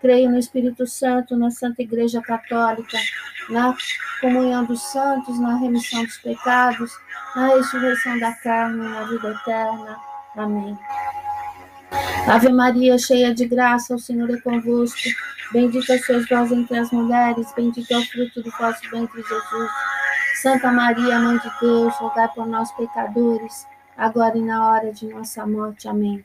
Creio no Espírito Santo, na Santa Igreja Católica, na comunhão dos santos, na remissão dos pecados, na ressurreição da carne, na vida eterna. Amém. Ave Maria, cheia de graça, o Senhor é convosco. Bendita sois vós entre as mulheres, bendito é o fruto do vosso ventre, Jesus. Santa Maria, Mãe de Deus, rogai por nós, pecadores, agora e na hora de nossa morte. Amém.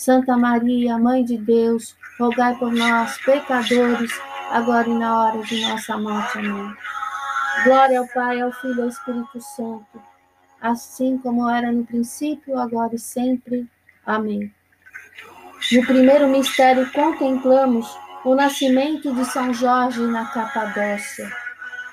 Santa Maria, Mãe de Deus, rogai por nós, pecadores, agora e na hora de nossa morte. Amém. Glória ao Pai, ao Filho e ao Espírito Santo, assim como era no princípio, agora e sempre. Amém. No primeiro mistério, contemplamos o nascimento de São Jorge na Capadócia.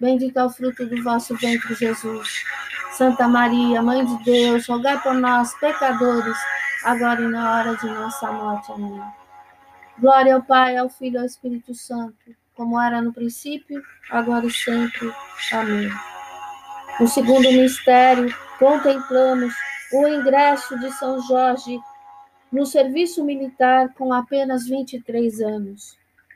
bendito é o fruto do vosso ventre, Jesus. Santa Maria, Mãe de Deus, rogai por nós, pecadores, agora e na hora de nossa morte. Amém. Glória ao Pai, ao Filho e ao Espírito Santo, como era no princípio, agora e sempre. Amém. No segundo mistério, contemplamos o ingresso de São Jorge no serviço militar com apenas 23 anos.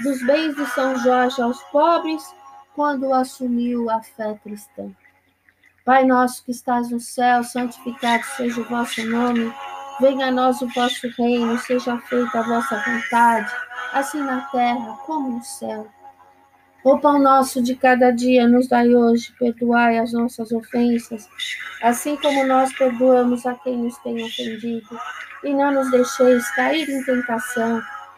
dos bens de São Jorge aos pobres quando assumiu a fé cristã. Pai nosso que estás no céu, santificado seja o vosso nome. Venha a nós o vosso reino, seja feita a vossa vontade, assim na terra como no céu. O pão nosso de cada dia nos dai hoje, perdoai as nossas ofensas, assim como nós perdoamos a quem nos tem ofendido, e não nos deixeis cair em tentação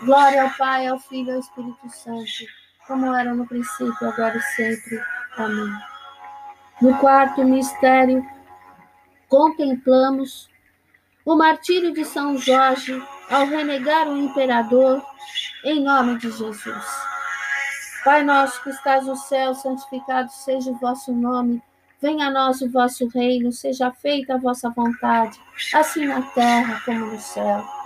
Glória ao Pai, ao Filho e ao Espírito Santo, como era no princípio, agora e sempre. Amém. No quarto mistério, contemplamos o martírio de São Jorge ao renegar o imperador, em nome de Jesus. Pai nosso que estás no céu, santificado seja o vosso nome. Venha a nós o vosso reino, seja feita a vossa vontade, assim na terra como no céu.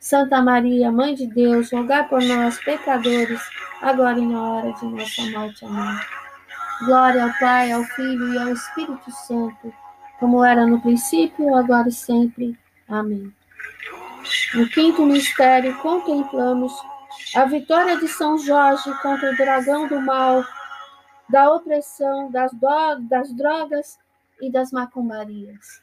Santa Maria, Mãe de Deus, rogai por nós, pecadores, agora e na hora de nossa morte. Amém. Glória ao Pai, ao Filho e ao Espírito Santo, como era no princípio, agora e sempre. Amém. No quinto mistério, contemplamos a vitória de São Jorge contra o dragão do mal, da opressão, das, do, das drogas e das macumbarias.